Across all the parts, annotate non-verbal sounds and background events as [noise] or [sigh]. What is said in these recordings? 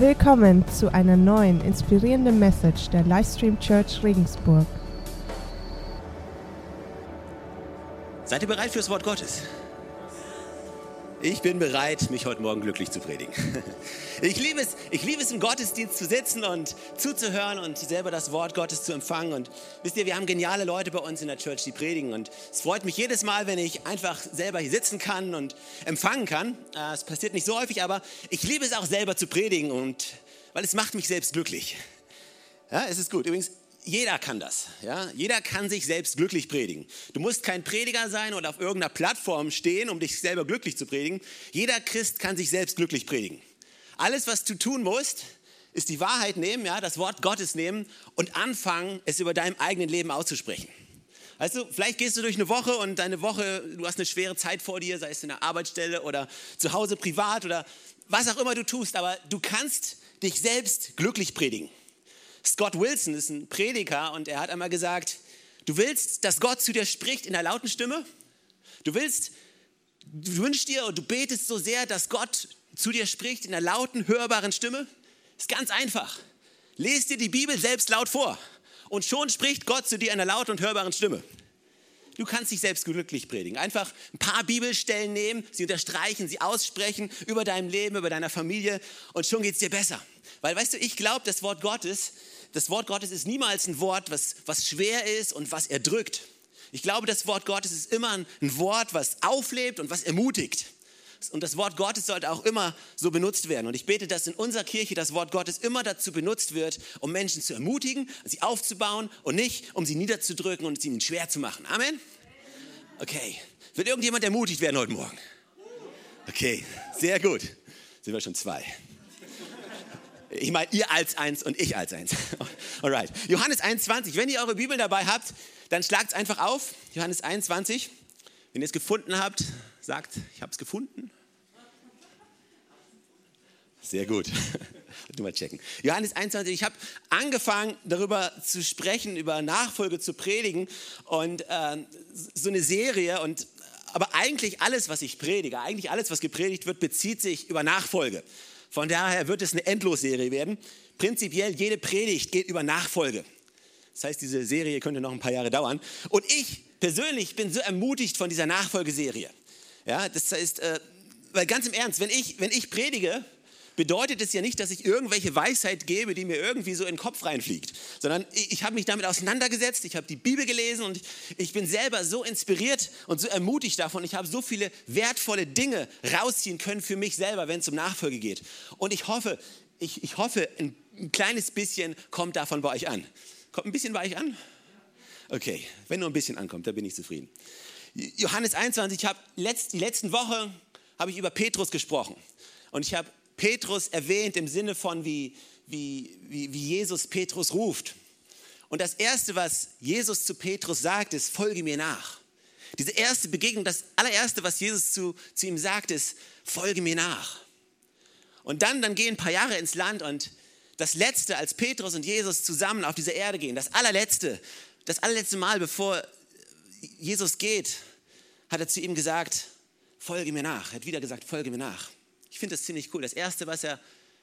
Willkommen zu einer neuen inspirierenden Message der Livestream Church Regensburg. Seid ihr bereit fürs Wort Gottes? Ich bin bereit, mich heute Morgen glücklich zu predigen. [laughs] Ich liebe es, ich liebe es im Gottesdienst zu sitzen und zuzuhören und selber das Wort Gottes zu empfangen. Und wisst ihr, wir haben geniale Leute bei uns in der Church, die predigen. Und es freut mich jedes Mal, wenn ich einfach selber hier sitzen kann und empfangen kann. Äh, es passiert nicht so häufig, aber ich liebe es auch selber zu predigen und weil es macht mich selbst glücklich. Ja, es ist gut. Übrigens, jeder kann das. Ja? Jeder kann sich selbst glücklich predigen. Du musst kein Prediger sein oder auf irgendeiner Plattform stehen, um dich selber glücklich zu predigen. Jeder Christ kann sich selbst glücklich predigen. Alles, was du tun musst, ist die Wahrheit nehmen, ja, das Wort Gottes nehmen und anfangen, es über deinem eigenen Leben auszusprechen. Weißt du, vielleicht gehst du durch eine Woche und deine Woche, du hast eine schwere Zeit vor dir, sei es in der Arbeitsstelle oder zu Hause privat oder was auch immer du tust, aber du kannst dich selbst glücklich predigen. Scott Wilson ist ein Prediger und er hat einmal gesagt, du willst, dass Gott zu dir spricht in einer lauten Stimme? Du willst, du wünschst dir und du betest so sehr, dass Gott zu dir spricht in einer lauten, hörbaren Stimme? Ist ganz einfach. Lies dir die Bibel selbst laut vor und schon spricht Gott zu dir in einer lauten und hörbaren Stimme. Du kannst dich selbst glücklich predigen. Einfach ein paar Bibelstellen nehmen, sie unterstreichen, sie aussprechen über dein Leben, über deine Familie und schon geht es dir besser. Weil weißt du, ich glaube, das Wort Gottes das Wort Gottes ist niemals ein Wort, was, was schwer ist und was erdrückt. Ich glaube, das Wort Gottes ist immer ein, Wort, was auflebt und was ermutigt. Und das Wort Gottes sollte auch immer so benutzt werden. Und ich bete, dass in unserer Kirche das Wort Gottes immer dazu benutzt wird, um Menschen zu ermutigen, sie aufzubauen und nicht, um sie niederzudrücken und es ihnen schwer zu machen. Amen? Okay. Wird irgendjemand ermutigt werden heute Morgen? Okay, sehr gut. Sind wir schon zwei. Ich meine, ihr als eins und ich als eins. [laughs] Alright. Johannes 21. Wenn ihr eure Bibel dabei habt, dann schlagt es einfach auf. Johannes 21. Wenn ihr es gefunden habt, sagt, ich habe es gefunden. Sehr gut. [laughs] Du mal checken. Johannes 21. Ich habe angefangen, darüber zu sprechen, über Nachfolge zu predigen und äh, so eine Serie. Und aber eigentlich alles, was ich predige, eigentlich alles, was gepredigt wird, bezieht sich über Nachfolge. Von daher wird es eine Endlosserie werden. Prinzipiell jede Predigt geht über Nachfolge. Das heißt, diese Serie könnte noch ein paar Jahre dauern. Und ich persönlich bin so ermutigt von dieser Nachfolgeserie. Ja, das heißt, äh, weil ganz im Ernst, wenn ich, wenn ich predige, bedeutet es ja nicht, dass ich irgendwelche Weisheit gebe, die mir irgendwie so in den Kopf reinfliegt, sondern ich, ich habe mich damit auseinandergesetzt, ich habe die Bibel gelesen und ich, ich bin selber so inspiriert und so ermutigt davon. Ich habe so viele wertvolle Dinge rausziehen können für mich selber, wenn es um Nachfolge geht. Und ich hoffe, ich, ich hoffe, ein, ein kleines bisschen kommt davon bei euch an. Kommt ein bisschen bei euch an? Okay, wenn nur ein bisschen ankommt, dann bin ich zufrieden. Johannes 21, ich habe letzt, die letzten Woche habe ich über Petrus gesprochen. Und ich habe Petrus erwähnt im Sinne von, wie, wie, wie, wie Jesus Petrus ruft. Und das Erste, was Jesus zu Petrus sagt, ist, folge mir nach. Diese erste Begegnung, das allererste, was Jesus zu, zu ihm sagt, ist, folge mir nach. Und dann, dann gehen ein paar Jahre ins Land und das Letzte, als Petrus und Jesus zusammen auf diese Erde gehen, das allerletzte, das allerletzte Mal, bevor Jesus geht, hat er zu ihm gesagt, folge mir nach. Er hat wieder gesagt, folge mir nach. Ich finde das ziemlich cool. Das Erste, was er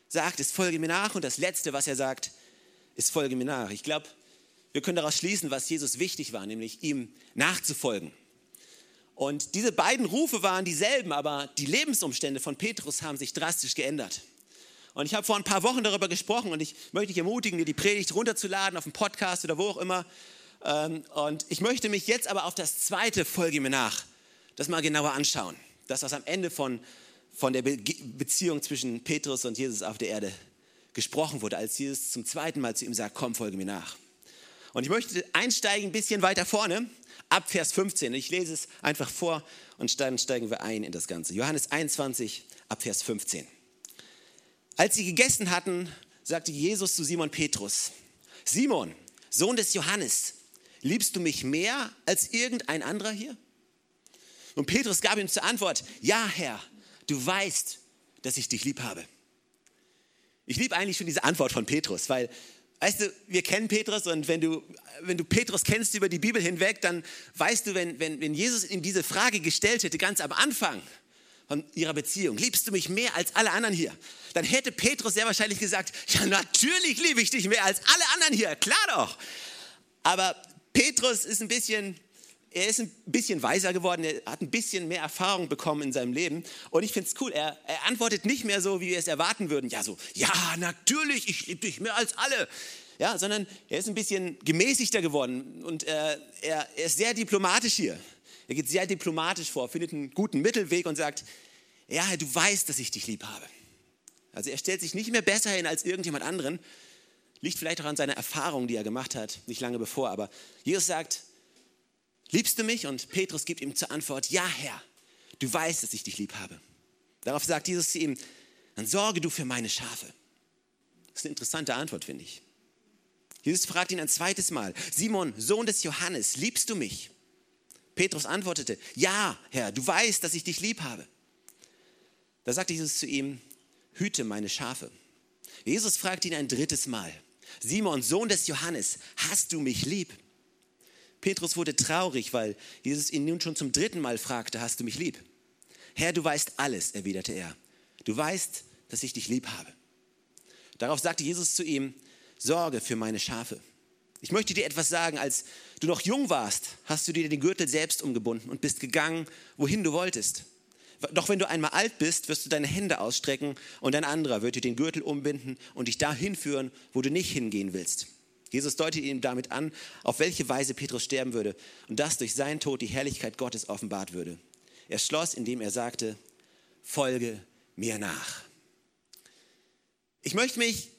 sagt, ist folge mir nach und das Letzte, was er sagt, ist folge mir nach. Ich glaube, wir können daraus schließen, was Jesus wichtig war, nämlich ihm nachzufolgen. Und diese beiden Rufe waren dieselben, aber die Lebensumstände von Petrus haben sich drastisch geändert. Und ich habe vor ein paar Wochen darüber gesprochen und ich möchte dich ermutigen, dir die Predigt runterzuladen auf dem Podcast oder wo auch immer. Ähm, und ich möchte mich jetzt aber auf das zweite Folge mir nach, das mal genauer anschauen. Das, was am Ende von von der Be Beziehung zwischen Petrus und Jesus auf der Erde gesprochen wurde, als Jesus zum zweiten Mal zu ihm sagt, komm, folge mir nach. Und ich möchte einsteigen ein bisschen weiter vorne, ab Vers 15. Ich lese es einfach vor und dann steigen wir ein in das Ganze. Johannes 21, ab Vers 15. Als sie gegessen hatten, sagte Jesus zu Simon Petrus, Simon, Sohn des Johannes, liebst du mich mehr als irgendein anderer hier? Und Petrus gab ihm zur Antwort, ja Herr, du weißt, dass ich dich lieb habe. Ich liebe eigentlich schon diese Antwort von Petrus, weil, weißt du, wir kennen Petrus und wenn du, wenn du Petrus kennst über die Bibel hinweg, dann weißt du, wenn, wenn, wenn Jesus ihm diese Frage gestellt hätte, ganz am Anfang von ihrer Beziehung, liebst du mich mehr als alle anderen hier, dann hätte Petrus sehr wahrscheinlich gesagt, ja natürlich liebe ich dich mehr als alle anderen hier, klar doch. Aber Petrus ist ein bisschen, er ist ein bisschen weiser geworden, er hat ein bisschen mehr Erfahrung bekommen in seinem Leben. Und ich finde es cool, er, er antwortet nicht mehr so, wie wir es erwarten würden. Ja, so, ja, natürlich, ich liebe dich mehr als alle. Ja, sondern er ist ein bisschen gemäßigter geworden und äh, er, er ist sehr diplomatisch hier. Er geht sehr diplomatisch vor, findet einen guten Mittelweg und sagt, ja, du weißt, dass ich dich lieb habe. Also er stellt sich nicht mehr besser hin als irgendjemand anderen. Liegt vielleicht auch an seiner Erfahrung, die er gemacht hat, nicht lange bevor. Aber Jesus sagt, liebst du mich? Und Petrus gibt ihm zur Antwort, ja Herr, du weißt, dass ich dich lieb habe. Darauf sagt Jesus zu ihm, dann sorge du für meine Schafe. Das ist eine interessante Antwort, finde ich. Jesus fragt ihn ein zweites Mal, Simon, Sohn des Johannes, liebst du mich? Petrus antwortete, ja, Herr, du weißt, dass ich dich lieb habe. Da sagte Jesus zu ihm, hüte meine Schafe. Jesus fragt ihn ein drittes Mal, Simon, Sohn des Johannes, hast du mich lieb? Petrus wurde traurig, weil Jesus ihn nun schon zum dritten Mal fragte, hast du mich lieb? Herr, du weißt alles, erwiderte er. Du weißt, dass ich dich lieb habe. Darauf sagte Jesus zu ihm, Sorge für meine Schafe. Ich möchte dir etwas sagen, als du noch jung warst, hast du dir den Gürtel selbst umgebunden und bist gegangen, wohin du wolltest. Doch wenn du einmal alt bist, wirst du deine Hände ausstrecken und ein anderer wird dir den Gürtel umbinden und dich dahin führen, wo du nicht hingehen willst. Jesus deutet ihm damit an, auf welche Weise Petrus sterben würde und dass durch seinen Tod die Herrlichkeit Gottes offenbart würde. Er schloss, indem er sagte, folge mir nach. Ich möchte mich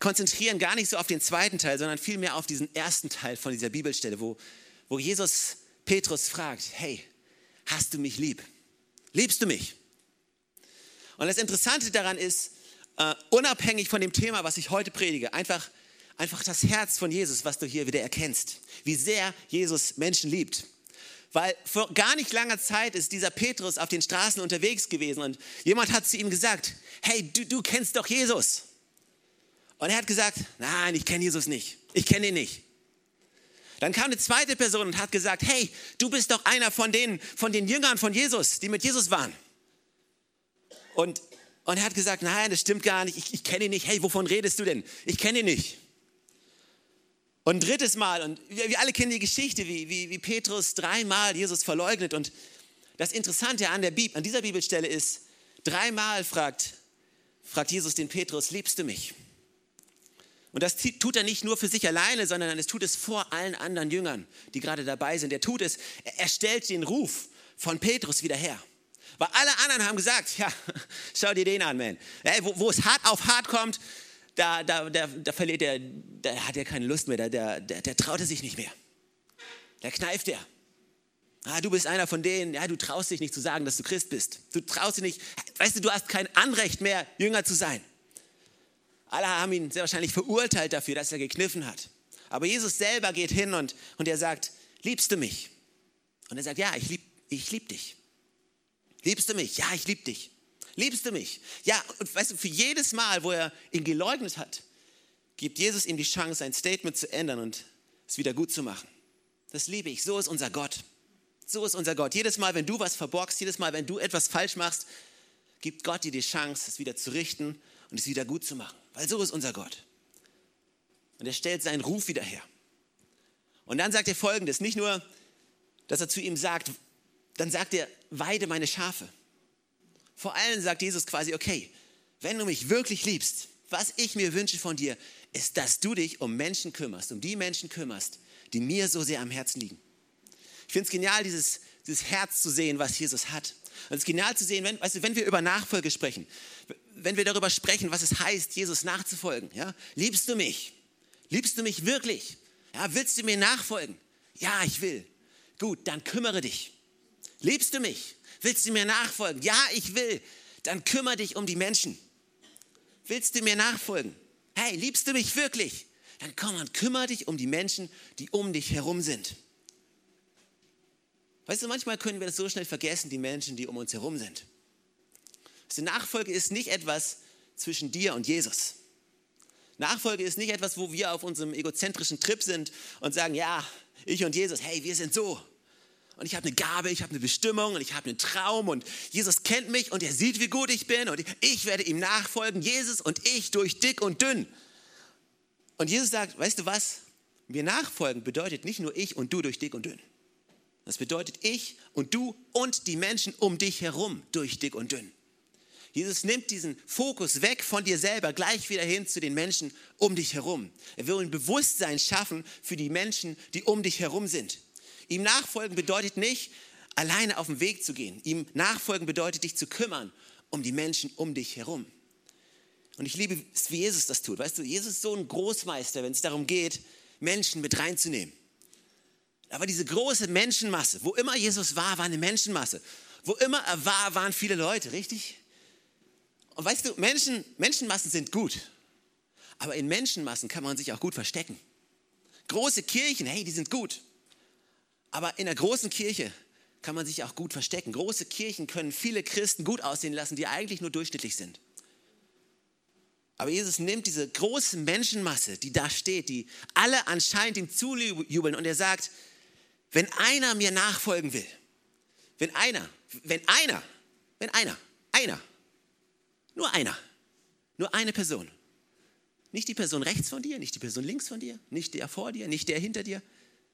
konzentrieren gar nicht so auf den zweiten Teil, sondern vielmehr auf diesen ersten Teil von dieser Bibelstelle, wo, wo Jesus Petrus fragt, hey, hast du mich lieb? Liebst du mich? Und das Interessante daran ist, uh, unabhängig von dem Thema, was ich heute predige, einfach, einfach das Herz von Jesus, was du hier wieder erkennst, wie sehr Jesus Menschen liebt. Weil vor gar nicht langer Zeit ist dieser Petrus auf den Straßen unterwegs gewesen und jemand hat zu ihm gesagt, hey, du, du kennst doch Jesus. Und er hat gesagt, nein, ich kenne Jesus nicht. Ich kenne ihn nicht. Dann kam eine zweite Person und hat gesagt, hey, du bist doch einer von den, von den Jüngern von Jesus, die mit Jesus waren. Und, und er hat gesagt, nein, das stimmt gar nicht, ich, ich kenne ihn nicht. Hey, wovon redest du denn? Ich kenne ihn nicht. Und drittes Mal, und wir, wir alle kennen die Geschichte, wie, wie, wie Petrus dreimal Jesus verleugnet. Und das Interessante an, der Bibel, an dieser Bibelstelle ist, dreimal fragt, fragt Jesus den Petrus, liebst du mich? Und das tut er nicht nur für sich alleine, sondern es tut es vor allen anderen Jüngern, die gerade dabei sind. Er tut es, er stellt den Ruf von Petrus wieder her. Weil alle anderen haben gesagt, ja, [laughs] schau dir den an, man. Hey, wo, wo, es hart auf hart kommt, da, da, da, da verliert er, da hat er keine Lust mehr, da, der, der, der traut er sich nicht mehr. Da kneift er. Ah, du bist einer von denen, ja, du traust dich nicht zu sagen, dass du Christ bist. Du traust dich nicht, weißt du, du hast kein Anrecht mehr, Jünger zu sein. Alle haben ihn sehr wahrscheinlich verurteilt dafür, dass er gekniffen hat. Aber Jesus selber geht hin und, und er sagt, liebst du mich? Und er sagt, ja, ich liebe ich lieb dich. Liebst du mich? Ja, ich liebe dich. Liebst du mich? Ja, und weißt du, für jedes Mal, wo er ihn geleugnet hat, gibt Jesus ihm die Chance, sein Statement zu ändern und es wieder gut zu machen. Das liebe ich. So ist unser Gott. So ist unser Gott. Jedes Mal, wenn du was verborgst, jedes Mal, wenn du etwas falsch machst, gibt Gott dir die Chance, es wieder zu richten und es wieder gut zu machen. Weil so ist unser Gott. Und er stellt seinen Ruf wieder her. Und dann sagt er folgendes: Nicht nur, dass er zu ihm sagt, dann sagt er, weide meine Schafe. Vor allem sagt Jesus quasi, okay, wenn du mich wirklich liebst, was ich mir wünsche von dir, ist, dass du dich um Menschen kümmerst, um die Menschen kümmerst, die mir so sehr am Herzen liegen. Ich finde es genial, dieses, dieses Herz zu sehen, was Jesus hat. Und es ist genial zu sehen, wenn, weißt du, wenn wir über Nachfolge sprechen, wenn wir darüber sprechen, was es heißt, Jesus nachzufolgen. Ja? Liebst du mich? Liebst du mich wirklich? Ja, willst du mir nachfolgen? Ja, ich will. Gut, dann kümmere dich. Liebst du mich? Willst du mir nachfolgen? Ja, ich will. Dann kümmere dich um die Menschen. Willst du mir nachfolgen? Hey, liebst du mich wirklich? Dann komm und kümmere dich um die Menschen, die um dich herum sind. Weißt du, manchmal können wir das so schnell vergessen, die Menschen, die um uns herum sind. Die Nachfolge ist nicht etwas zwischen dir und Jesus. Nachfolge ist nicht etwas, wo wir auf unserem egozentrischen Trip sind und sagen, ja, ich und Jesus, hey, wir sind so. Und ich habe eine Gabe, ich habe eine Bestimmung und ich habe einen Traum und Jesus kennt mich und er sieht, wie gut ich bin und ich werde ihm nachfolgen, Jesus und ich durch dick und dünn. Und Jesus sagt, weißt du was? Mir nachfolgen bedeutet nicht nur ich und du durch dick und dünn. Das bedeutet ich und du und die Menschen um dich herum durch dick und dünn. Jesus nimmt diesen Fokus weg von dir selber, gleich wieder hin zu den Menschen um dich herum. Er will ein Bewusstsein schaffen für die Menschen, die um dich herum sind. Ihm nachfolgen bedeutet nicht, alleine auf den Weg zu gehen. Ihm nachfolgen bedeutet, dich zu kümmern um die Menschen um dich herum. Und ich liebe es, wie Jesus das tut. Weißt du, Jesus ist so ein Großmeister, wenn es darum geht, Menschen mit reinzunehmen. Aber diese große Menschenmasse, wo immer Jesus war, war eine Menschenmasse. Wo immer er war, waren viele Leute, richtig? Und weißt du, Menschen, Menschenmassen sind gut. Aber in Menschenmassen kann man sich auch gut verstecken. Große Kirchen, hey, die sind gut. Aber in der großen Kirche kann man sich auch gut verstecken. Große Kirchen können viele Christen gut aussehen lassen, die eigentlich nur durchschnittlich sind. Aber Jesus nimmt diese große Menschenmasse, die da steht, die alle anscheinend ihm zujubeln und er sagt, wenn einer mir nachfolgen will, wenn einer, wenn einer, wenn einer, einer, nur einer, nur eine Person, nicht die Person rechts von dir, nicht die Person links von dir, nicht der vor dir, nicht der hinter dir,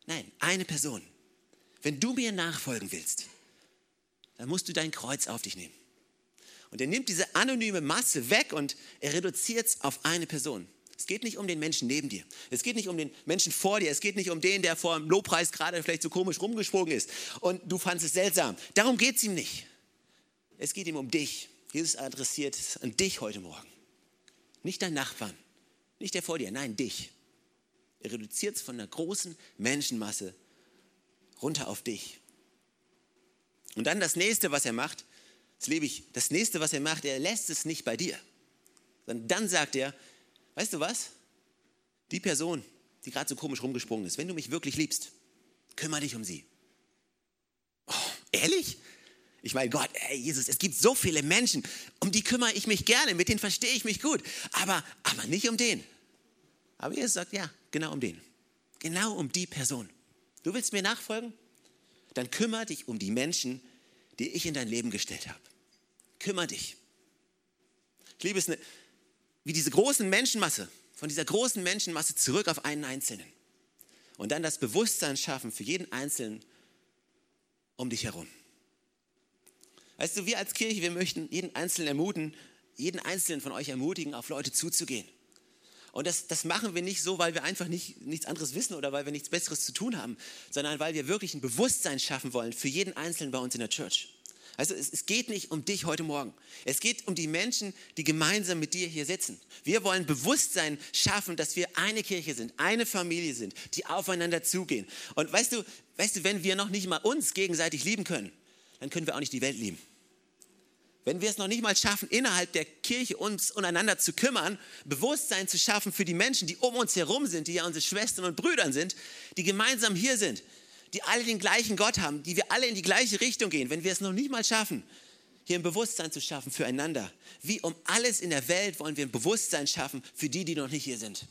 nein, eine Person wenn du mir nachfolgen willst, dann musst du dein Kreuz auf dich nehmen. Und er nimmt diese anonyme Masse weg und er reduziert es auf eine Person. Es geht nicht um den Menschen neben dir. Es geht nicht um den Menschen vor dir. Es geht nicht um den, der vor dem Lobpreis gerade vielleicht so komisch rumgesprungen ist und du fandest es seltsam. Darum geht es ihm nicht. Es geht ihm um dich. Jesus adressiert es an dich heute Morgen. Nicht dein Nachbarn, nicht der vor dir, nein, dich. Er reduziert es von einer großen Menschenmasse runter auf dich. Und dann das nächste, was er macht, das liebe ich, das nächste, was er macht, er lässt es nicht bei dir. Sondern dann sagt er, weißt du was? Die Person, die gerade so komisch rumgesprungen ist, wenn du mich wirklich liebst, kümmere dich um sie. Oh, ehrlich? Ich meine, Gott, ey, Jesus, es gibt so viele Menschen, um die kümmere ich mich gerne, mit denen verstehe ich mich gut, aber, aber nicht um den. Aber Jesus sagt, ja, genau um den. Genau um die Person. Du willst mir nachfolgen? Dann kümmere dich um die Menschen, die ich in dein Leben gestellt habe. Kümmere dich. Ich liebe es, ne, wie diese großen Menschenmasse, von dieser großen Menschenmasse zurück auf einen Einzelnen. Und dann das Bewusstsein schaffen für jeden Einzelnen um dich herum. Weißt du, wir als Kirche, wir möchten jeden Einzelnen ermutigen, jeden Einzelnen von euch ermutigen, auf Leute zuzugehen. Und das, das machen wir nicht so, weil wir einfach nicht, nichts anderes wissen oder weil wir nichts Besseres zu tun haben, sondern weil wir wirklich ein Bewusstsein schaffen wollen für jeden Einzelnen bei uns in der Church. Also es, es, geht nicht um dich heute Morgen. Es geht um die Menschen, die gemeinsam mit dir hier sitzen. Wir wollen Bewusstsein schaffen, dass wir eine Kirche sind, eine Familie sind, die aufeinander zugehen. Und weißt du, weißt du, wenn wir noch nicht mal uns gegenseitig lieben können, dann können wir auch nicht die Welt lieben. Wenn wir es noch nicht mal schaffen, innerhalb der Kirche uns untereinander zu kümmern, Bewusstsein zu schaffen für die Menschen, die um uns herum sind, die ja unsere Schwestern und Brüder sind, die gemeinsam hier sind, die alle den gleichen Gott haben, die wir alle in die gleiche Richtung gehen, wenn wir es noch nicht mal schaffen, hier ein Bewusstsein zu schaffen füreinander, wie um alles in der Welt wollen wir ein Bewusstsein schaffen für die, die noch nicht hier sind.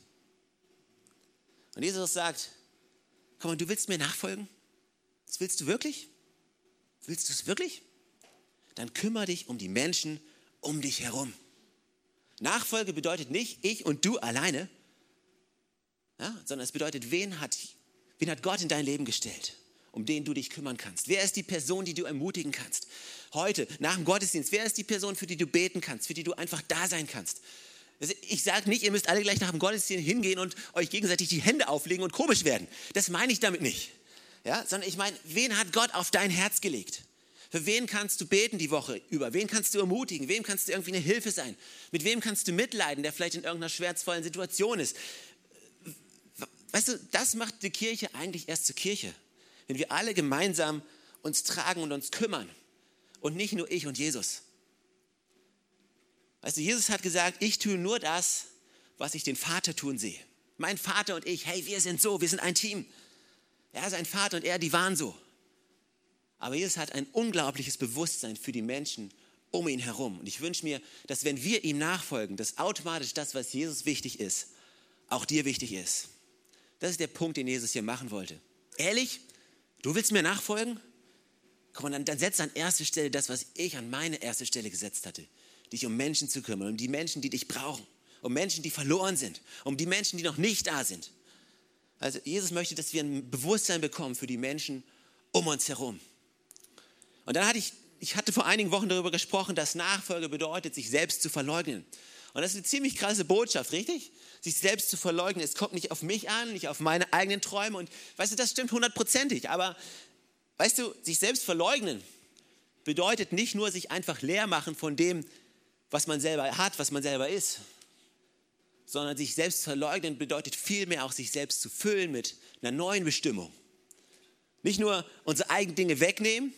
Und Jesus sagt, komm mal, du willst mir nachfolgen? Das willst du wirklich? Willst du es wirklich? Dann kümmere dich um die Menschen um dich herum. Nachfolge bedeutet nicht ich und du alleine, ja, sondern es bedeutet, wen hat, wen hat Gott in dein Leben gestellt, um den du dich kümmern kannst? Wer ist die Person, die du ermutigen kannst? Heute, nach dem Gottesdienst, wer ist die Person, für die du beten kannst, für die du einfach da sein kannst? Also ich sage nicht, ihr müsst alle gleich nach dem Gottesdienst hingehen und euch gegenseitig die Hände auflegen und komisch werden. Das meine ich damit nicht. Ja, sondern ich meine, wen hat Gott auf dein Herz gelegt? Für wen kannst du beten die Woche über? Wen kannst du ermutigen? Wem kannst du irgendwie eine Hilfe sein? Mit wem kannst du mitleiden, der vielleicht in irgendeiner schmerzvollen Situation ist? Weißt du, das macht die Kirche eigentlich erst zur Kirche. Wenn wir alle gemeinsam uns tragen und uns kümmern. Und nicht nur ich und Jesus. Weißt du, Jesus hat gesagt, ich tue nur das, was ich den Vater tun sehe. Mein Vater und ich, hey, wir sind so, wir sind ein Team. Er, sein Vater und er, die waren so. Aber Jesus hat ein unglaubliches Bewusstsein für die Menschen um ihn herum. Und ich wünsche mir, dass wenn wir ihm nachfolgen, dass automatisch das, was Jesus wichtig ist, auch dir wichtig ist. Das ist der Punkt, den Jesus hier machen wollte. Ehrlich? Du willst mir nachfolgen? Komm, dann, dann setz an erste Stelle das, was ich an meine erste Stelle gesetzt hatte. Dich um Menschen zu kümmern, um die Menschen, die dich brauchen, um Menschen, die verloren sind, um die Menschen, die noch nicht da sind. Also Jesus möchte, dass wir ein Bewusstsein bekommen für die Menschen um uns herum. Und dann hatte ich, ich hatte vor einigen Wochen darüber gesprochen, dass Nachfolge bedeutet, sich selbst zu verleugnen. Und das ist eine ziemlich krasse Botschaft, richtig? Sich selbst zu verleugnen. Es kommt nicht auf mich an, nicht auf meine eigenen Träume. Und weißt du, das stimmt hundertprozentig. Aber weißt du, sich selbst verleugnen bedeutet nicht nur sich einfach leer machen von dem, was man selber hat, was man selber ist, sondern sich selbst verleugnen bedeutet vielmehr auch sich selbst zu füllen mit einer neuen Bestimmung. Nicht nur unsere eigenen Dinge wegnehmen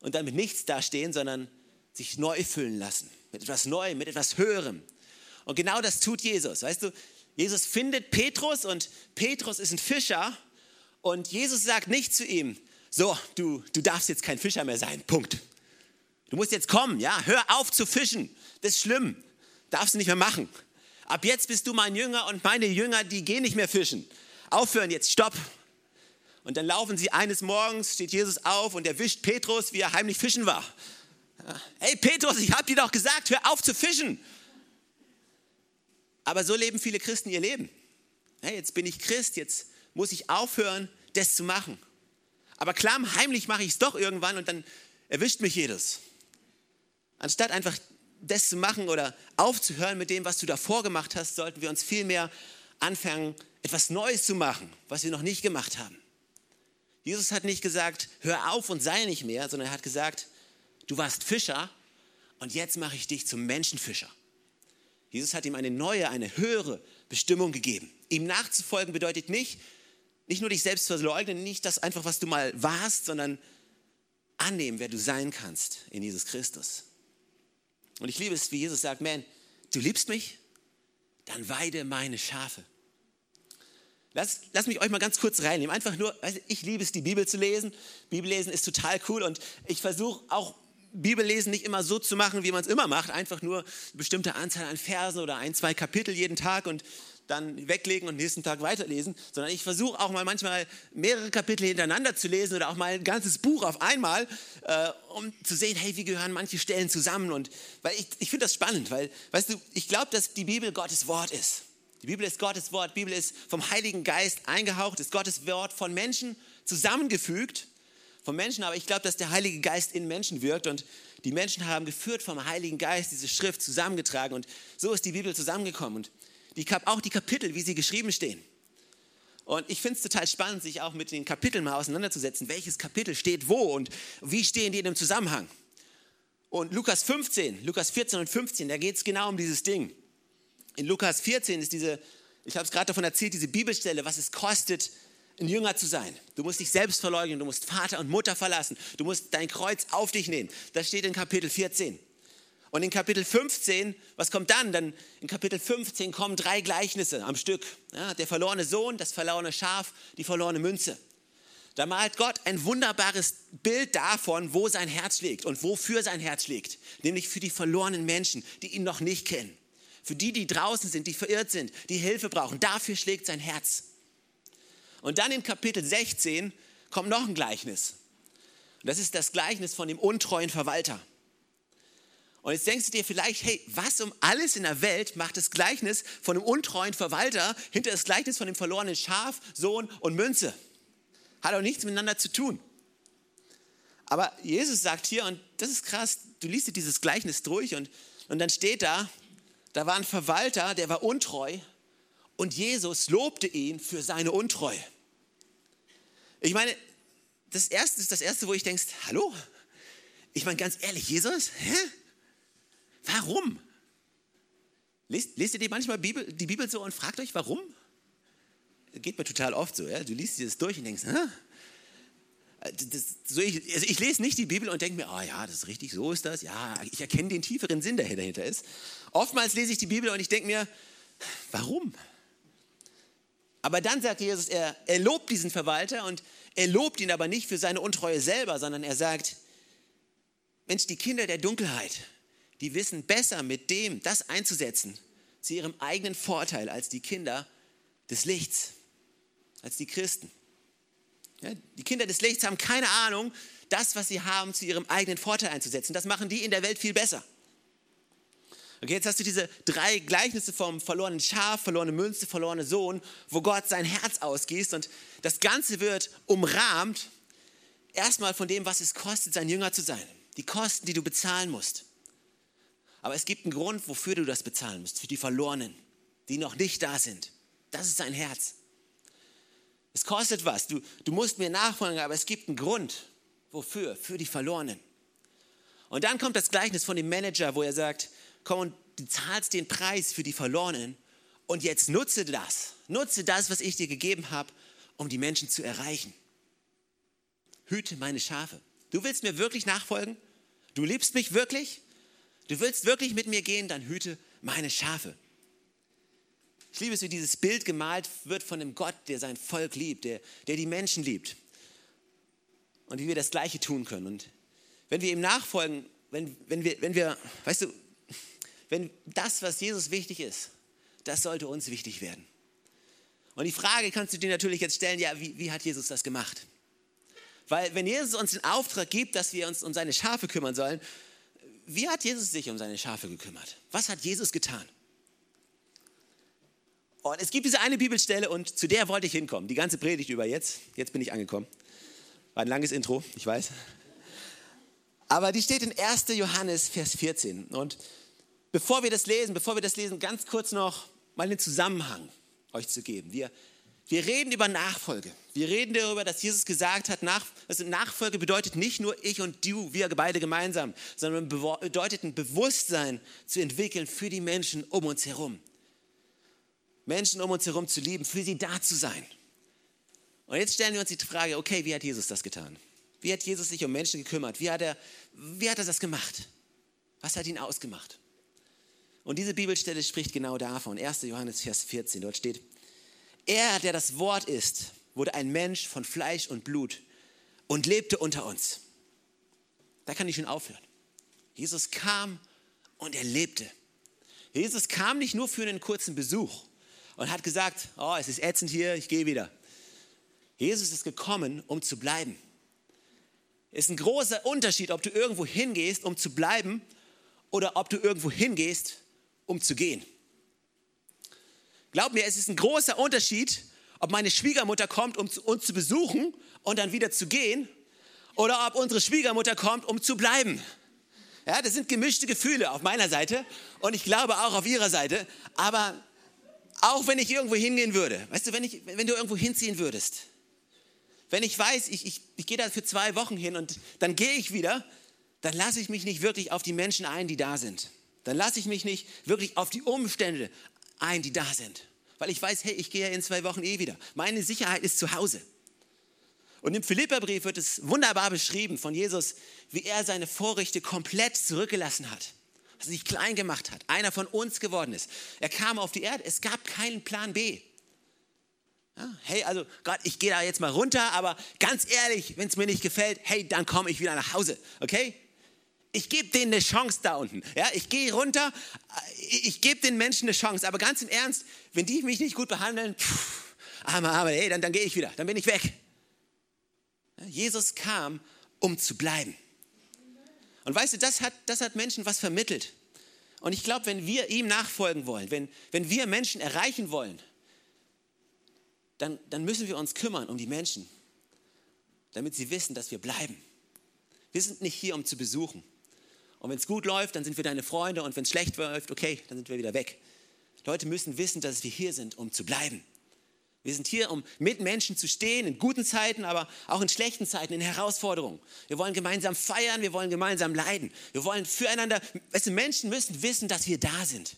und dann mit nichts dastehen, sondern sich neu füllen lassen mit etwas Neuem, mit etwas Höherem. Und genau das tut Jesus. Weißt du, Jesus findet Petrus und Petrus ist ein Fischer und Jesus sagt nicht zu ihm, so, du, du darfst jetzt kein Fischer mehr sein, Punkt. Du musst jetzt kommen, ja, hör auf zu fischen, das ist schlimm, darfst du nicht mehr machen. Ab jetzt bist du mein Jünger und meine Jünger, die gehen nicht mehr fischen. Aufhören jetzt, stopp. Und dann laufen sie eines Morgens, steht Jesus auf und erwischt Petrus, wie er heimlich fischen war. Hey Petrus, ich habe dir doch gesagt, hör auf zu fischen. Aber so leben viele Christen ihr Leben. Hey, jetzt bin ich Christ, jetzt muss ich aufhören, das zu machen. Aber klamm heimlich mache ich es doch irgendwann und dann erwischt mich jedes. Anstatt einfach das zu machen oder aufzuhören mit dem, was du davor gemacht hast, sollten wir uns vielmehr anfangen, etwas Neues zu machen, was wir noch nicht gemacht haben. Jesus hat nicht gesagt, hör auf und sei nicht mehr, sondern er hat gesagt, du warst Fischer und jetzt mache ich dich zum Menschenfischer. Jesus hat ihm eine neue, eine höhere Bestimmung gegeben. Ihm nachzufolgen bedeutet nicht, nicht nur dich selbst verleugnen, nicht das einfach, was du mal warst, sondern annehmen, wer du sein kannst in Jesus Christus. Und ich liebe es, wie Jesus sagt, man, du liebst mich, dann weide meine Schafe. Lass, lass mich euch mal ganz kurz reinnehmen. Einfach nur, ich liebe es, die Bibel zu lesen. Bibellesen ist total cool und ich versuche auch Bibellesen nicht immer so zu machen, wie man es immer macht, einfach nur eine bestimmte Anzahl an Versen oder ein, zwei Kapitel jeden Tag und dann weglegen und nächsten Tag weiterlesen, sondern ich versuche auch mal manchmal mehrere Kapitel hintereinander zu lesen oder auch mal ein ganzes Buch auf einmal, äh, um zu sehen, hey, wie gehören manche Stellen zusammen und weil ich, ich finde das spannend, weil, weißt du, ich glaube, dass die Bibel Gottes Wort ist. Die Bibel ist Gottes Wort, die Bibel ist vom Heiligen Geist eingehaucht, ist Gottes Wort von Menschen zusammengefügt von Menschen, aber ich glaube, dass der Heilige Geist in Menschen wirkt und die Menschen haben geführt vom Heiligen Geist diese Schrift zusammengetragen und so ist die Bibel zusammengekommen und die, auch die Kapitel, wie sie geschrieben stehen. Und ich finde es total spannend, sich auch mit den Kapiteln mal auseinanderzusetzen. Welches Kapitel steht wo und wie stehen die in einem Zusammenhang? Und Lukas 15, Lukas 14 und 15, da geht es genau um dieses Ding. In Lukas 14 ist diese, ich habe es gerade davon erzählt, diese Bibelstelle, was es kostet, ein Jünger zu sein. Du musst dich selbst verleugnen, du musst Vater und Mutter verlassen, du musst dein Kreuz auf dich nehmen. Das steht in Kapitel 14. Und in Kapitel 15, was kommt dann? Dann in Kapitel 15 kommen drei Gleichnisse am Stück. Ja, der verlorene Sohn, das verlorene Schaf, die verlorene Münze. Da malt Gott ein wunderbares Bild davon, wo sein Herz liegt und wofür sein Herz liegt. Nämlich für die verlorenen Menschen, die ihn noch nicht kennen. Für die, die draußen sind, die verirrt sind, die Hilfe brauchen. Dafür schlägt sein Herz. Und dann in Kapitel 16 kommt noch ein Gleichnis. Und das ist das Gleichnis von dem untreuen Verwalter. Und jetzt denkst du dir vielleicht, hey, was um alles in der Welt macht das Gleichnis von einem untreuen Verwalter hinter das Gleichnis von dem verlorenen Schaf, Sohn und Münze? Hat auch nichts miteinander zu tun. Aber Jesus sagt hier, und das ist krass, du liest dir dieses Gleichnis durch und, und dann steht da, da war ein Verwalter, der war untreu und Jesus lobte ihn für seine Untreue. Ich meine, das erste ist das erste, wo ich denkst, hallo? Ich meine ganz ehrlich, Jesus, hä? Warum? Lest, lest ihr die manchmal Bibel, die Bibel so und fragt euch, warum? Geht mir total oft so, ja? Du liest dir das durch und denkst, hä? Das, so ich, also ich, lese nicht die Bibel und denke mir, oh ja, das ist richtig, so ist das. Ja, ich erkenne den tieferen Sinn, der dahinter ist. Oftmals lese ich die Bibel und ich denke mir, warum? Aber dann sagt Jesus, er, er lobt diesen Verwalter und er lobt ihn aber nicht für seine Untreue selber, sondern er sagt, Mensch, die Kinder der Dunkelheit, die wissen besser mit dem das einzusetzen zu ihrem eigenen Vorteil als die Kinder des Lichts, als die Christen. Ja, die Kinder des Lichts haben keine Ahnung, das, was sie haben, zu ihrem eigenen Vorteil einzusetzen. Das machen die in der Welt viel besser. Okay, jetzt hast du diese drei Gleichnisse vom verlorenen Schaf, verlorene Münze, verlorene Sohn, wo Gott sein Herz ausgießt und das Ganze wird umrahmt erstmal von dem, was es kostet, sein Jünger zu sein. Die Kosten, die du bezahlen musst. Aber es gibt einen Grund, wofür du das bezahlen musst. Für die Verlorenen, die noch nicht da sind. Das ist sein Herz. Es kostet was. Du, du musst mir nachfolgen, aber es gibt einen Grund. Wofür? Für die Verlorenen. Und dann kommt das Gleichnis von dem Manager, wo er sagt, komm und du zahlst den Preis für die Verlorenen und jetzt nutze das. Nutze das, was ich dir gegeben habe, um die Menschen zu erreichen. Hüte meine Schafe. Du willst mir wirklich nachfolgen? Du liebst mich wirklich? Du willst wirklich mit mir gehen? Dann hüte meine Schafe. Ich liebe es, wie dieses Bild gemalt wird von einem Gott, der sein Volk liebt, der, der die Menschen liebt. Und wie wir das Gleiche tun können. Und wenn wir ihm nachfolgen, wenn, wenn, wir, wenn wir, weißt du, wenn das, was Jesus wichtig ist, das sollte uns wichtig werden. Und die Frage kannst du dir natürlich jetzt stellen, ja, wie, wie hat Jesus das gemacht? Weil wenn Jesus uns den Auftrag gibt, dass wir uns um seine Schafe kümmern sollen, wie hat Jesus sich um seine Schafe gekümmert? Was hat Jesus getan? Und es gibt diese eine Bibelstelle und zu der wollte ich hinkommen. Die ganze Predigt über jetzt. Jetzt bin ich angekommen. War ein langes Intro, ich weiß. Aber die steht in 1. Johannes, Vers 14. Und bevor wir das lesen, bevor wir das lesen, ganz kurz noch mal den Zusammenhang euch zu geben. Wir, wir reden über Nachfolge. Wir reden darüber, dass Jesus gesagt hat, nach, also Nachfolge bedeutet nicht nur ich und du, wir beide gemeinsam, sondern bedeutet ein Bewusstsein zu entwickeln für die Menschen um uns herum. Menschen um uns herum zu lieben, für sie da zu sein. Und jetzt stellen wir uns die Frage, okay, wie hat Jesus das getan? Wie hat Jesus sich um Menschen gekümmert? Wie hat er, wie hat er das gemacht? Was hat ihn ausgemacht? Und diese Bibelstelle spricht genau davon. 1. Johannes Vers 14, dort steht, er, der das Wort ist, wurde ein Mensch von Fleisch und Blut und lebte unter uns. Da kann ich schon aufhören. Jesus kam und er lebte. Jesus kam nicht nur für einen kurzen Besuch und hat gesagt, oh, es ist ätzend hier, ich gehe wieder. Jesus ist gekommen, um zu bleiben. Es ist ein großer Unterschied, ob du irgendwo hingehst, um zu bleiben, oder ob du irgendwo hingehst, um zu gehen. Glaub mir, es ist ein großer Unterschied, ob meine Schwiegermutter kommt, um uns zu besuchen und dann wieder zu gehen, oder ob unsere Schwiegermutter kommt, um zu bleiben. Ja, das sind gemischte Gefühle auf meiner Seite und ich glaube auch auf ihrer Seite. Aber auch wenn ich irgendwo hingehen würde, weißt du, wenn, ich, wenn du irgendwo hinziehen würdest, wenn ich weiß, ich, ich, ich gehe da für zwei Wochen hin und dann gehe ich wieder, dann lasse ich mich nicht wirklich auf die Menschen ein, die da sind. Dann lasse ich mich nicht wirklich auf die Umstände ein, die da sind. Weil ich weiß, hey, ich gehe ja in zwei Wochen eh wieder. Meine Sicherheit ist zu Hause. Und im Philipperbrief wird es wunderbar beschrieben von Jesus, wie er seine Vorrechte komplett zurückgelassen hat dass er sich klein gemacht hat, einer von uns geworden ist. Er kam auf die Erde, es gab keinen Plan B. Ja, hey, also Gott, ich gehe da jetzt mal runter, aber ganz ehrlich, wenn es mir nicht gefällt, hey, dann komme ich wieder nach Hause, okay? Ich gebe denen eine Chance da unten. Ja, ich gehe runter, ich gebe den Menschen eine Chance, aber ganz im Ernst, wenn die mich nicht gut behandeln, pff, aber, aber hey, dann, dann gehe ich wieder, dann bin ich weg. Jesus kam, um zu bleiben. Und weißt du, das hat, das hat Menschen was vermittelt. Und ich glaube, wenn wir ihm nachfolgen wollen, wenn, wenn wir Menschen erreichen wollen, dann, dann müssen wir uns kümmern um die Menschen, damit sie wissen, dass wir bleiben. Wir sind nicht hier, um zu besuchen. Und wenn es gut läuft, dann sind wir deine Freunde. Und wenn es schlecht läuft, okay, dann sind wir wieder weg. Leute müssen wissen, dass wir hier sind, um zu bleiben. Wir sind hier, um mit Menschen zu stehen, in guten Zeiten, aber auch in schlechten Zeiten, in Herausforderungen. Wir wollen gemeinsam feiern, wir wollen gemeinsam leiden. Wir wollen füreinander, weißt du, Menschen müssen wissen, dass wir da sind.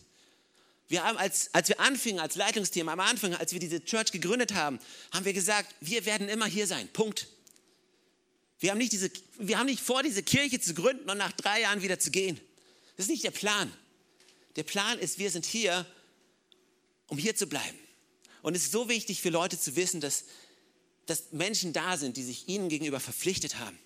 Wir haben, als, als wir anfingen als Leitungsteam, am Anfang, als wir diese Church gegründet haben, haben wir gesagt, wir werden immer hier sein. Punkt. Wir haben nicht, diese, wir haben nicht vor, diese Kirche zu gründen und nach drei Jahren wieder zu gehen. Das ist nicht der Plan. Der Plan ist, wir sind hier, um hier zu bleiben. Und es ist so wichtig für Leute zu wissen, dass, dass Menschen da sind, die sich ihnen gegenüber verpflichtet haben.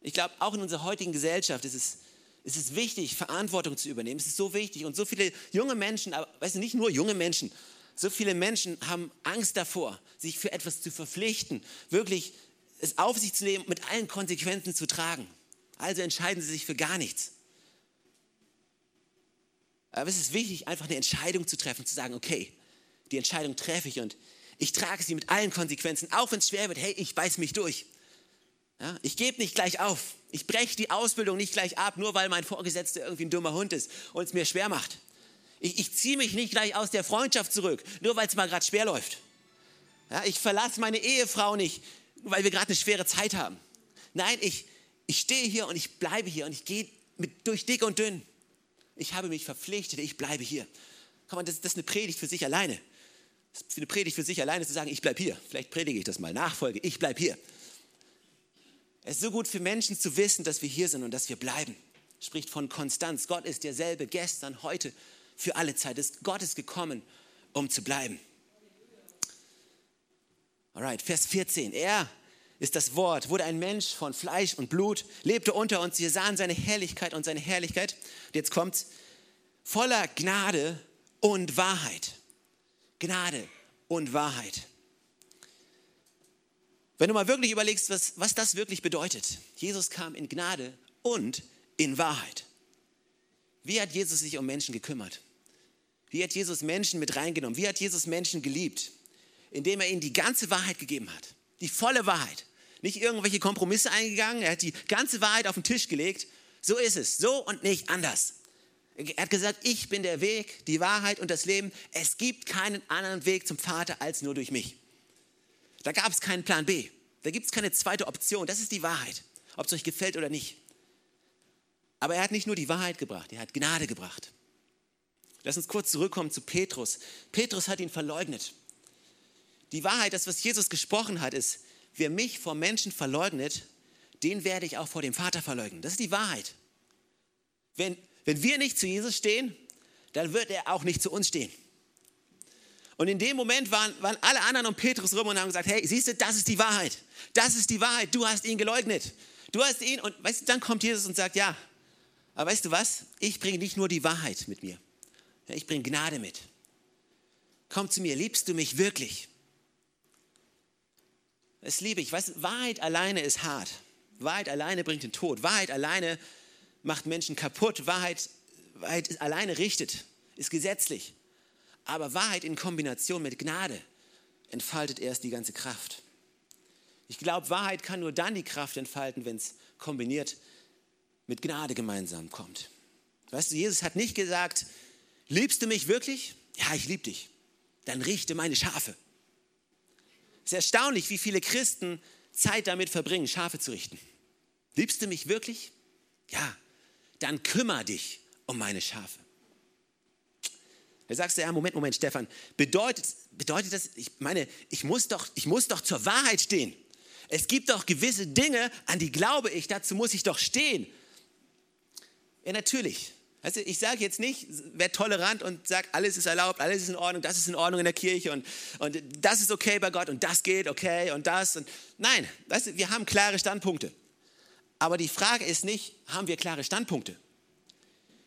Ich glaube, auch in unserer heutigen Gesellschaft ist es, ist es wichtig, Verantwortung zu übernehmen. Es ist so wichtig. Und so viele junge Menschen, aber weißt du, nicht nur junge Menschen, so viele Menschen haben Angst davor, sich für etwas zu verpflichten, wirklich es auf sich zu nehmen, mit allen Konsequenzen zu tragen. Also entscheiden sie sich für gar nichts. Aber es ist wichtig, einfach eine Entscheidung zu treffen, zu sagen, okay, die Entscheidung treffe ich und ich trage sie mit allen Konsequenzen, auch wenn es schwer wird. Hey, ich beiß mich durch. Ja, ich gebe nicht gleich auf. Ich breche die Ausbildung nicht gleich ab, nur weil mein Vorgesetzter irgendwie ein dummer Hund ist und es mir schwer macht. Ich, ich ziehe mich nicht gleich aus der Freundschaft zurück, nur weil es mal gerade schwer läuft. Ja, ich verlasse meine Ehefrau nicht, weil wir gerade eine schwere Zeit haben. Nein, ich, ich stehe hier und ich bleibe hier und ich gehe mit, durch dick und dünn. Ich habe mich verpflichtet, ich bleibe hier. Man, das, das ist eine Predigt für sich alleine. Das ist eine Predigt für sich alleine zu sagen, ich bleibe hier. Vielleicht predige ich das mal. Nachfolge, ich bleibe hier. Es ist so gut für Menschen zu wissen, dass wir hier sind und dass wir bleiben. Spricht von Konstanz. Gott ist derselbe gestern, heute, für alle Zeit. Gott ist gekommen, um zu bleiben. Alright, Vers 14. Er ist das Wort, wurde ein Mensch von Fleisch und Blut, lebte unter uns. Wir sahen seine Herrlichkeit und seine Herrlichkeit. Und jetzt kommt voller Gnade und Wahrheit. Gnade und Wahrheit. Wenn du mal wirklich überlegst, was, was das wirklich bedeutet. Jesus kam in Gnade und in Wahrheit. Wie hat Jesus sich um Menschen gekümmert? Wie hat Jesus Menschen mit reingenommen? Wie hat Jesus Menschen geliebt? Indem er ihnen die ganze Wahrheit gegeben hat. Die volle Wahrheit. Nicht irgendwelche Kompromisse eingegangen. Er hat die ganze Wahrheit auf den Tisch gelegt. So ist es. So und nicht anders. Er hat gesagt, ich bin der Weg, die Wahrheit und das Leben. Es gibt keinen anderen Weg zum Vater als nur durch mich. Da gab es keinen Plan B. Da gibt es keine zweite Option. Das ist die Wahrheit, ob es euch gefällt oder nicht. Aber er hat nicht nur die Wahrheit gebracht, er hat Gnade gebracht. Lass uns kurz zurückkommen zu Petrus. Petrus hat ihn verleugnet. Die Wahrheit, das, was Jesus gesprochen hat, ist, wer mich vor Menschen verleugnet, den werde ich auch vor dem Vater verleugnen. Das ist die Wahrheit. Wenn, wenn wir nicht zu Jesus stehen, dann wird er auch nicht zu uns stehen. Und in dem Moment waren, waren alle anderen um Petrus rum und haben gesagt, hey, siehst du, das ist die Wahrheit. Das ist die Wahrheit. Du hast ihn geleugnet. Du hast ihn und weißt du, dann kommt Jesus und sagt, ja, aber weißt du was? Ich bringe nicht nur die Wahrheit mit mir. Ich bringe Gnade mit. Komm zu mir, liebst du mich wirklich? Das liebe ich. Weißt, Wahrheit alleine ist hart. Wahrheit alleine bringt den Tod. Wahrheit alleine macht Menschen kaputt. Wahrheit, Wahrheit alleine richtet, ist gesetzlich. Aber Wahrheit in Kombination mit Gnade entfaltet erst die ganze Kraft. Ich glaube, Wahrheit kann nur dann die Kraft entfalten, wenn es kombiniert mit Gnade gemeinsam kommt. Weißt du, Jesus hat nicht gesagt, liebst du mich wirklich? Ja, ich liebe dich. Dann richte meine Schafe. Es ist erstaunlich, wie viele Christen Zeit damit verbringen, Schafe zu richten. Liebst du mich wirklich? Ja, dann kümmere dich um meine Schafe. Da sagst du, ja, Moment, Moment, Stefan, bedeutet, bedeutet das, ich meine, ich muss, doch, ich muss doch zur Wahrheit stehen. Es gibt doch gewisse Dinge, an die glaube ich, dazu muss ich doch stehen. Ja, natürlich. Also ich sage jetzt nicht, wer tolerant und sagt, alles ist erlaubt, alles ist in Ordnung, das ist in Ordnung in der Kirche und, und das ist okay bei Gott und das geht okay und das. Und, nein, weißt du, wir haben klare Standpunkte. Aber die Frage ist nicht, haben wir klare Standpunkte?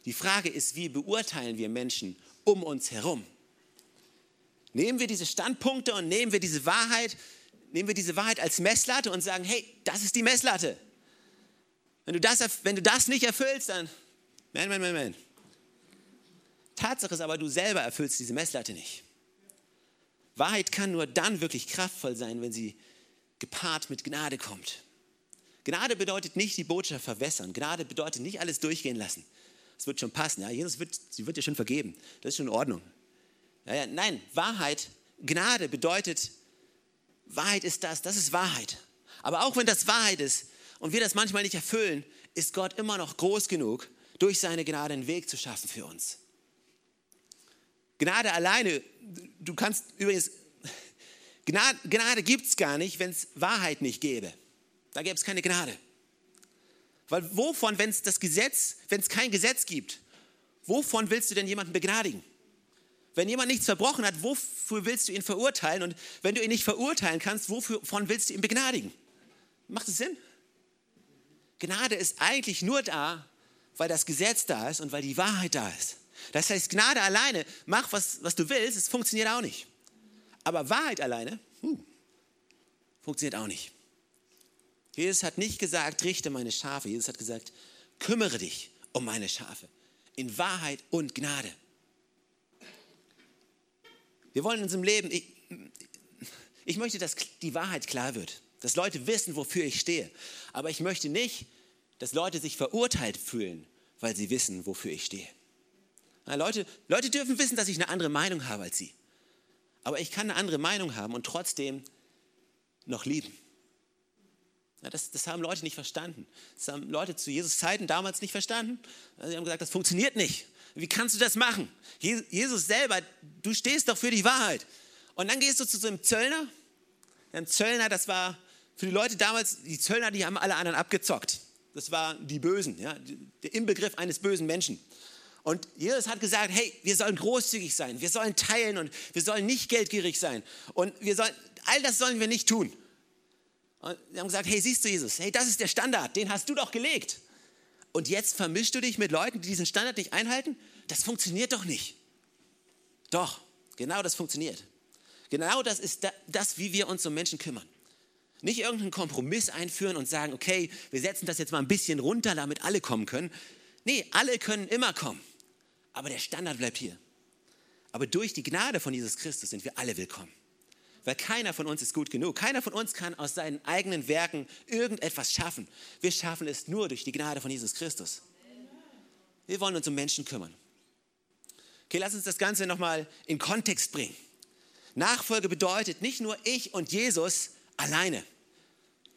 Die Frage ist, wie beurteilen wir Menschen um uns herum. Nehmen wir diese Standpunkte und nehmen wir diese Wahrheit, nehmen wir diese Wahrheit als Messlatte und sagen, hey, das ist die Messlatte. Wenn du das, wenn du das nicht erfüllst, dann, man, man, man, man. Tatsache ist aber, du selber erfüllst diese Messlatte nicht. Wahrheit kann nur dann wirklich kraftvoll sein, wenn sie gepaart mit Gnade kommt. Gnade bedeutet nicht die Botschaft verwässern. Gnade bedeutet nicht alles durchgehen lassen es wird schon passen. Ja, Jesus wird, sie wird dir schon vergeben. Das ist schon in Ordnung. Ja, ja, nein, Wahrheit, Gnade bedeutet, Wahrheit ist das, das ist Wahrheit. Aber auch wenn das Wahrheit ist und wir das manchmal nicht erfüllen, ist Gott immer noch groß genug, durch seine Gnade einen Weg zu schaffen für uns. Gnade alleine, du kannst übrigens, Gnade, Gnade gibt es gar nicht, wenn es Wahrheit nicht gäbe. Da gäbe es keine Gnade. Weil wovon, wenn es das Gesetz, wenn es kein Gesetz gibt, wovon willst du denn jemanden begnadigen? Wenn jemand nichts verbrochen hat, wofür willst du ihn verurteilen? Und wenn du ihn nicht verurteilen kannst, wovon willst du ihn begnadigen? Macht es Sinn? Gnade ist eigentlich nur da, weil das Gesetz da ist und weil die Wahrheit da ist. Das heißt, Gnade alleine, mach was, was du willst, es funktioniert auch nicht. Aber Wahrheit alleine, hm, funktioniert auch nicht. Jesus hat nicht gesagt, richte meine Schafe. Jesus hat gesagt, kümmere dich um meine Schafe in Wahrheit und Gnade. Wir wollen in unserem Leben, ich, ich möchte, dass die Wahrheit klar wird, dass Leute wissen, wofür ich stehe. Aber ich möchte nicht, dass Leute sich verurteilt fühlen, weil sie wissen, wofür ich stehe. Na, Leute, Leute dürfen wissen, dass ich eine andere Meinung habe als sie. Aber ich kann eine andere Meinung haben und trotzdem noch lieben. Ja, das, das, haben Leute nicht verstanden. Das haben Leute zu Jesus Zeiten damals nicht verstanden. Sie haben gesagt, das funktioniert nicht. Wie kannst du das machen? Jesus selber, du stehst doch für die Wahrheit. Und dann gehst du zu so einem Zöllner. Ein Zöllner, das war für die Leute damals, die Zöllner, die haben alle anderen abgezockt. Das waren die Bösen, ja, der Inbegriff eines bösen Menschen. Und Jesus hat gesagt, hey, wir sollen großzügig sein, wir sollen teilen und wir sollen nicht geldgierig sein. Und wir sollen, all das sollen wir nicht tun. Und sie haben gesagt, hey, siehst du Jesus, hey, das ist der Standard, den hast du doch gelegt. Und jetzt vermischst du dich mit Leuten, die diesen Standard nicht einhalten? Das funktioniert doch nicht. Doch, genau das funktioniert. Genau das ist das, wie wir uns um Menschen kümmern. Nicht irgendeinen Kompromiss einführen und sagen, okay, wir setzen das jetzt mal ein bisschen runter, damit alle kommen können. Nee, alle können immer kommen. Aber der Standard bleibt hier. Aber durch die Gnade von Jesus Christus sind wir alle willkommen. Weil keiner von uns ist gut genug. Keiner von uns kann aus seinen eigenen Werken irgendetwas schaffen. Wir schaffen es nur durch die Gnade von Jesus Christus. Wir wollen uns um Menschen kümmern. Okay, lass uns das Ganze nochmal in Kontext bringen. Nachfolge bedeutet nicht nur ich und Jesus alleine.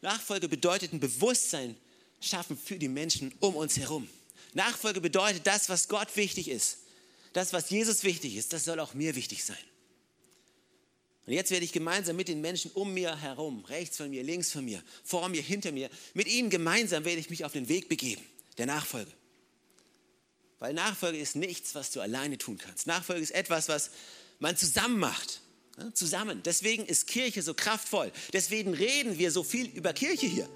Nachfolge bedeutet ein Bewusstsein schaffen für die Menschen um uns herum. Nachfolge bedeutet das, was Gott wichtig ist. Das, was Jesus wichtig ist, das soll auch mir wichtig sein. Und jetzt werde ich gemeinsam mit den Menschen um mir herum, rechts von mir, links von mir, vor mir, hinter mir, mit ihnen gemeinsam werde ich mich auf den Weg begeben, der Nachfolge. Weil Nachfolge ist nichts, was du alleine tun kannst. Nachfolge ist etwas, was man zusammen macht. Zusammen. Deswegen ist Kirche so kraftvoll. Deswegen reden wir so viel über Kirche hier.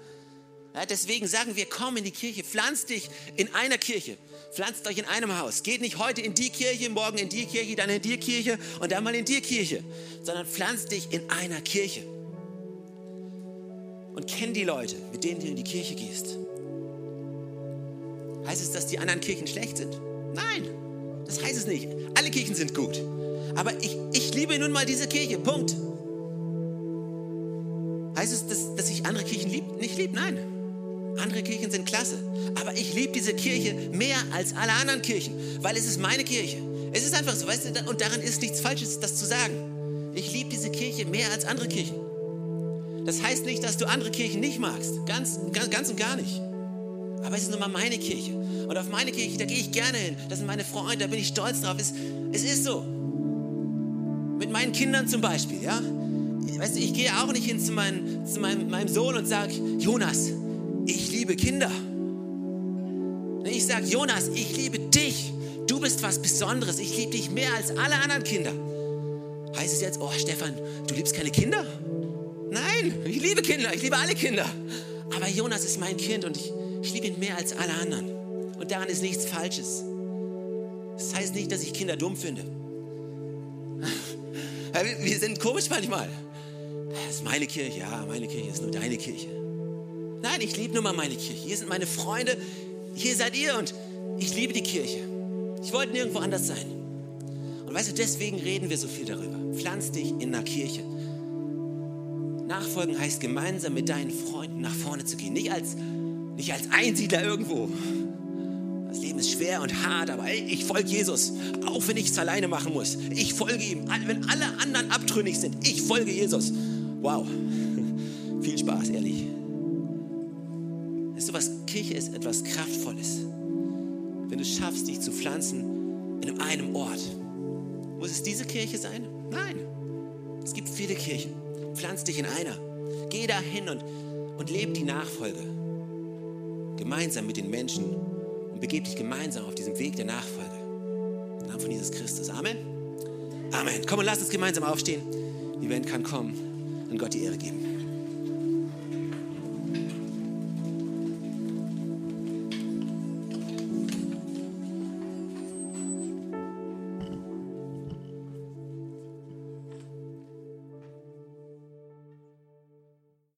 Deswegen sagen wir, komm in die Kirche, pflanz dich in einer Kirche, pflanzt euch in einem Haus. Geht nicht heute in die Kirche, morgen in die Kirche, dann in die Kirche und dann mal in die Kirche, sondern pflanzt dich in einer Kirche. Und kenn die Leute, mit denen du in die Kirche gehst. Heißt es, dass die anderen Kirchen schlecht sind? Nein, das heißt es nicht. Alle Kirchen sind gut. Aber ich, ich liebe nun mal diese Kirche, Punkt. Heißt es, dass, dass ich andere Kirchen lieb, nicht liebe? Nein. Andere Kirchen sind klasse. Aber ich liebe diese Kirche mehr als alle anderen Kirchen, weil es ist meine Kirche. Es ist einfach so, weißt du, und daran ist nichts Falsches, das zu sagen. Ich liebe diese Kirche mehr als andere Kirchen. Das heißt nicht, dass du andere Kirchen nicht magst. Ganz, ganz, ganz und gar nicht. Aber es ist nun mal meine Kirche. Und auf meine Kirche, da gehe ich gerne hin. Das sind meine Freunde, da bin ich stolz drauf. Es, es ist so. Mit meinen Kindern zum Beispiel, ja. Weißt du, ich gehe auch nicht hin zu, mein, zu meinem, meinem Sohn und sage, Jonas, ich liebe Kinder. Ich sage, Jonas, ich liebe dich. Du bist was Besonderes. Ich liebe dich mehr als alle anderen Kinder. Heißt es jetzt, oh Stefan, du liebst keine Kinder? Nein, ich liebe Kinder. Ich liebe alle Kinder. Aber Jonas ist mein Kind und ich, ich liebe ihn mehr als alle anderen. Und daran ist nichts Falsches. Das heißt nicht, dass ich Kinder dumm finde. [laughs] Wir sind komisch manchmal. Das ist meine Kirche. Ja, meine Kirche ist nur deine Kirche. Nein, ich liebe nur mal meine Kirche. Hier sind meine Freunde. Hier seid ihr und ich liebe die Kirche. Ich wollte nirgendwo anders sein. Und weißt du, deswegen reden wir so viel darüber. Pflanz dich in einer Kirche. Nachfolgen heißt gemeinsam mit deinen Freunden nach vorne zu gehen. Nicht als, nicht als Einsiedler irgendwo. Das Leben ist schwer und hart, aber ich folge Jesus, auch wenn ich es alleine machen muss. Ich folge ihm, wenn alle anderen abtrünnig sind. Ich folge Jesus. Wow, [laughs] viel Spaß, ehrlich. Weißt du was? Kirche ist etwas Kraftvolles. Wenn du schaffst, dich zu pflanzen in einem Ort. Muss es diese Kirche sein? Nein. Es gibt viele Kirchen. Pflanz dich in einer. Geh dahin und, und lebe die Nachfolge. Gemeinsam mit den Menschen und begebe dich gemeinsam auf diesem Weg der Nachfolge. Im Namen von Jesus Christus. Amen. Amen. Komm und lass uns gemeinsam aufstehen. Die Welt kann kommen und Gott die Ehre geben.